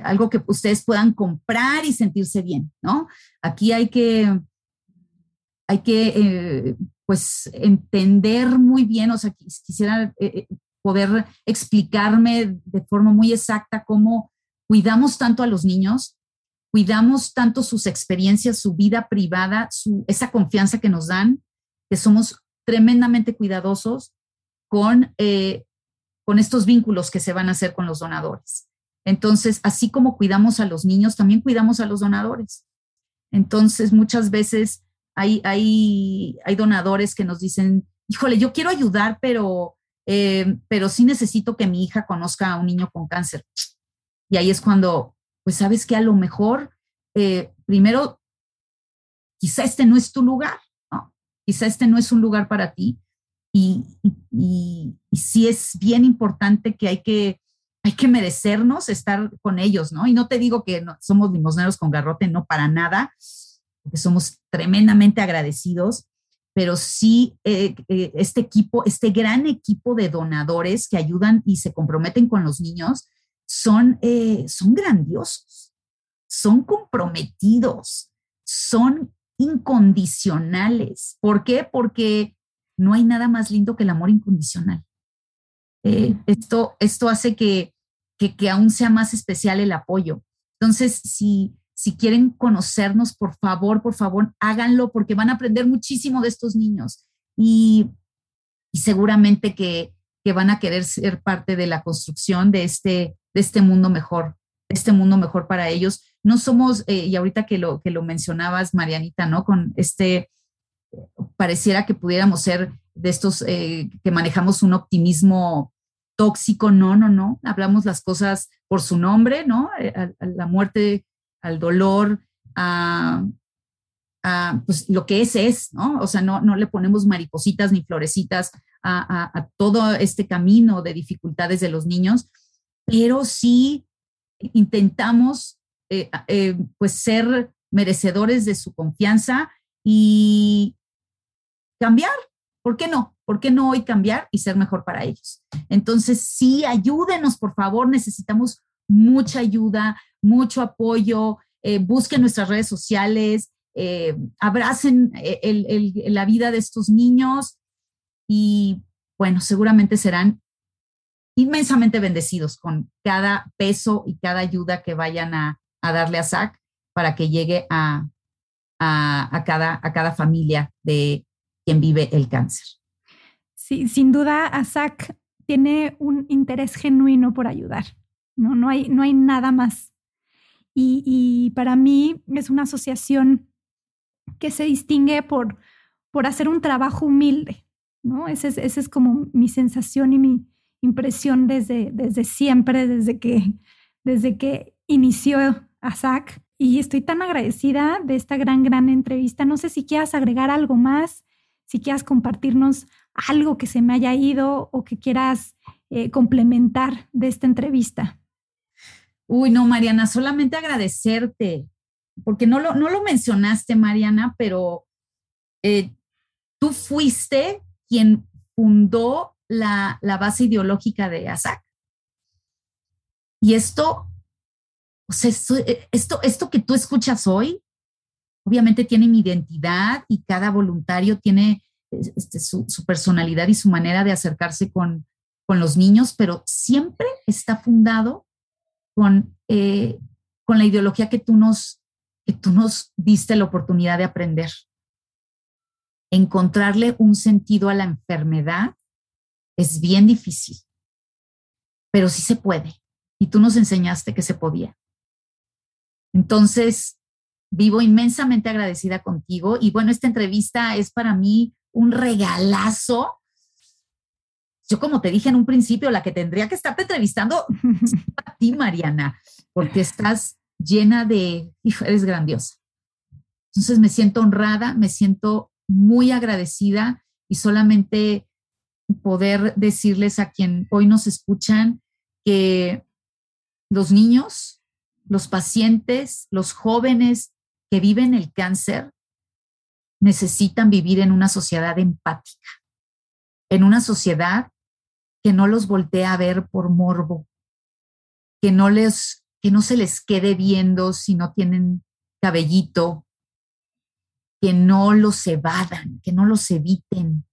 algo que ustedes puedan comprar y sentirse bien, ¿no? Aquí hay que, hay que pues entender muy bien, o sea, quisiera eh, eh, poder explicarme de forma muy exacta cómo cuidamos tanto a los niños, cuidamos tanto sus experiencias, su vida privada, su, esa confianza que nos dan, que somos tremendamente cuidadosos con, eh, con estos vínculos que se van a hacer con los donadores. Entonces, así como cuidamos a los niños, también cuidamos a los donadores. Entonces, muchas veces hay, hay, hay donadores que nos dicen, híjole, yo quiero ayudar, pero, eh, pero sí necesito que mi hija conozca a un niño con cáncer. Y ahí es cuando, pues sabes que a lo mejor, eh, primero, quizá este no es tu lugar, ¿no? Quizá este no es un lugar para ti. Y, y, sí es bien importante que hay que, hay que merecernos estar con ellos, ¿no? Y no te digo que somos limosneros con garrote, no para nada, porque somos tremendamente agradecidos, pero sí eh, eh, este equipo, este gran equipo de donadores que ayudan y se comprometen con los niños, son, eh, son grandiosos, son comprometidos, son incondicionales. ¿Por qué? Porque no hay nada más lindo que el amor incondicional. esto, esto hace que, que, que aún sea más especial el apoyo. Entonces, si, si quieren conocernos, por favor, por favor, háganlo porque van a aprender muchísimo de estos niños y, seguramente que, van a querer ser parte de la construcción de este, de este mundo mejor, este mundo mejor para ellos. No somos, eh, y ahorita que lo, que lo mencionabas, Marianita, ¿no? Con este, pareciera que pudiéramos ser de estos eh, que manejamos un optimismo tóxico, no, no, no, hablamos las cosas por su nombre, ¿no? Eh, la muerte al dolor, a, pues lo que es es, ¿no? O sea, no, no le ponemos maripositas ni florecitas a, todo este camino de dificultades de los niños, pero sí intentamos eh, eh, pues ser merecedores de su confianza y cambiar. ¿Por qué no? ¿Por qué no hoy cambiar y ser mejor para ellos? Entonces, sí, ayúdenos, por favor, necesitamos mucha ayuda, mucho apoyo, eh, busquen nuestras redes sociales, eh, abracen eh, la vida de estos niños y bueno, seguramente serán inmensamente bendecidos con cada peso y cada ayuda que vayan a, darle a SAC para que llegue a, cada familia de quien vive el cáncer. Sí, sin duda, ASAC tiene un interés genuino por ayudar. No, no, hay, no hay nada más. Y, para mí es una asociación que se distingue por, por hacer un trabajo humilde, ¿no? Esa es, es como mi sensación y mi, impresión desde, desde siempre, desde que, desde que inició ASAC. Y estoy tan agradecida de esta gran, gran entrevista. No sé si quieras agregar algo más, si quieras compartirnos algo que se me haya ido o que quieras eh, complementar de esta entrevista. Uy, no, Mariana, solamente agradecerte, porque no lo, no lo mencionaste, Mariana, pero eh, tú fuiste quien fundó la, base ideológica de ASAC. Y esto, o sea, esto, esto que tú escuchas hoy, obviamente tiene mi identidad y cada voluntario tiene este, su, personalidad y su manera de acercarse con, con los niños, pero siempre está fundado con, eh, con la ideología que tú, nos, que tú nos diste la oportunidad de aprender. Encontrarle un sentido a la enfermedad es bien difícil, pero sí se puede. Y tú nos enseñaste que se podía. Entonces, vivo inmensamente agradecida contigo y bueno, esta entrevista es para mí un regalazo. Yo como te dije en un principio, la que tendría que estarte entrevistando <laughs> a ti, Mariana, porque estás llena de, eres grandiosa. Entonces me siento honrada, me siento muy agradecida y solamente poder decirles a quien hoy nos escuchan que los niños, los pacientes, los jóvenes que viven el cáncer necesitan vivir en una sociedad empática, en una sociedad que no los voltea a ver por morbo, que no les que no se les quede viendo si no tienen cabellito, que no los evadan, que no los eviten.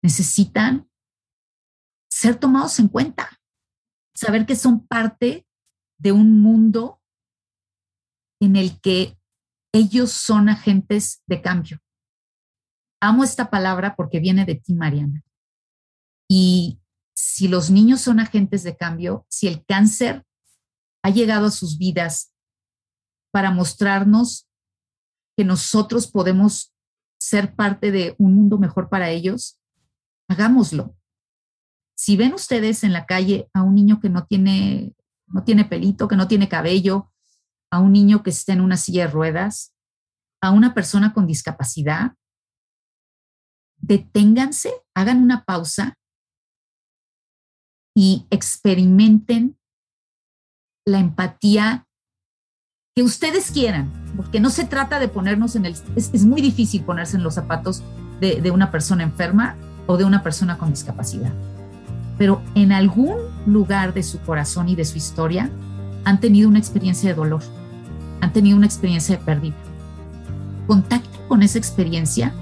Necesitan ser tomados en cuenta, saber que son parte de un mundo en el que ellos son agentes de cambio. Amo esta palabra porque viene de ti, Mariana. Y si los niños son agentes de cambio, si el cáncer ha llegado a sus vidas para mostrarnos que nosotros podemos ser parte de un mundo mejor para ellos, hagámoslo. Si ven ustedes en la calle a un niño que no tiene, no tiene pelito, que no tiene cabello, a un niño que está en una silla de ruedas, a una persona con discapacidad, deténganse, hagan una pausa y experimenten la empatía que ustedes quieran, porque no se trata de ponernos en el... Es, muy difícil ponerse en los zapatos de, de una persona enferma o de una persona con discapacidad, pero en algún lugar de su corazón y de su historia han tenido una experiencia de dolor, han tenido una experiencia de pérdida. Contacten con esa experiencia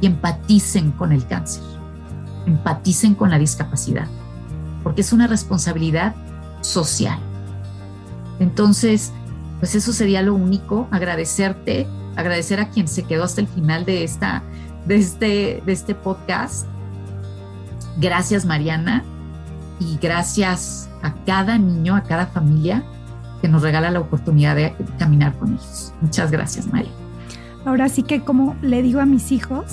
y empaticen con el cáncer, empaticen con la discapacidad, porque es una responsabilidad social. Entonces, pues eso sería lo único, agradecerte, agradecer a quien se quedó hasta el final de, esta, de, este, de este podcast. Gracias Mariana y gracias a cada niño, a cada familia que nos regala la oportunidad de caminar con ellos. Muchas gracias María. Ahora sí que como le digo a mis hijos,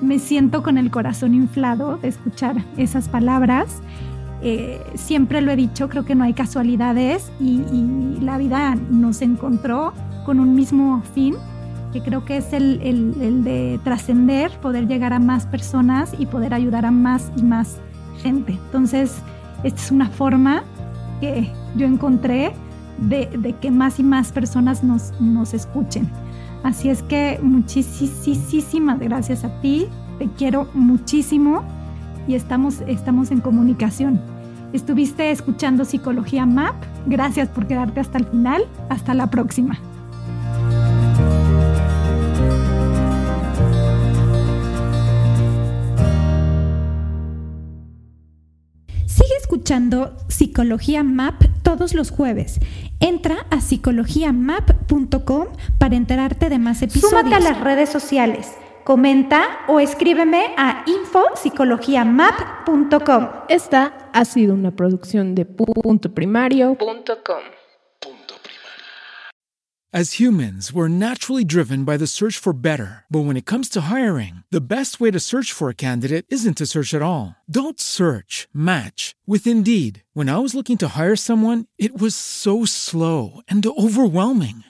me siento con el corazón inflado de escuchar esas palabras. Eh, siempre lo he dicho, creo que no hay casualidades y, la vida nos encontró con un mismo fin, que creo que es el, de trascender, poder llegar a más personas y poder ayudar a más y más gente. Entonces, esta es una forma que yo encontré de, que más y más personas nos, escuchen. Así es que muchísimas gracias a ti, te quiero muchísimo y estamos en comunicación. Estuviste escuchando Psicología MAP, gracias por quedarte hasta el final, hasta la próxima. Sigue escuchando Psicología MAP todos los jueves Entra a psicologiamap.com para enterarte de más episodios. Súmate a las redes sociales. Comenta o escríbeme a infopsicologiamap.com. Esta ha sido una producción de puntoprimario.com. As humans, we're naturally driven by the search for better. But when it comes to hiring, the best way to search for a candidate isn't to search at all. Don't search, match with Indeed. When I was looking to hire someone, it was so slow and overwhelming.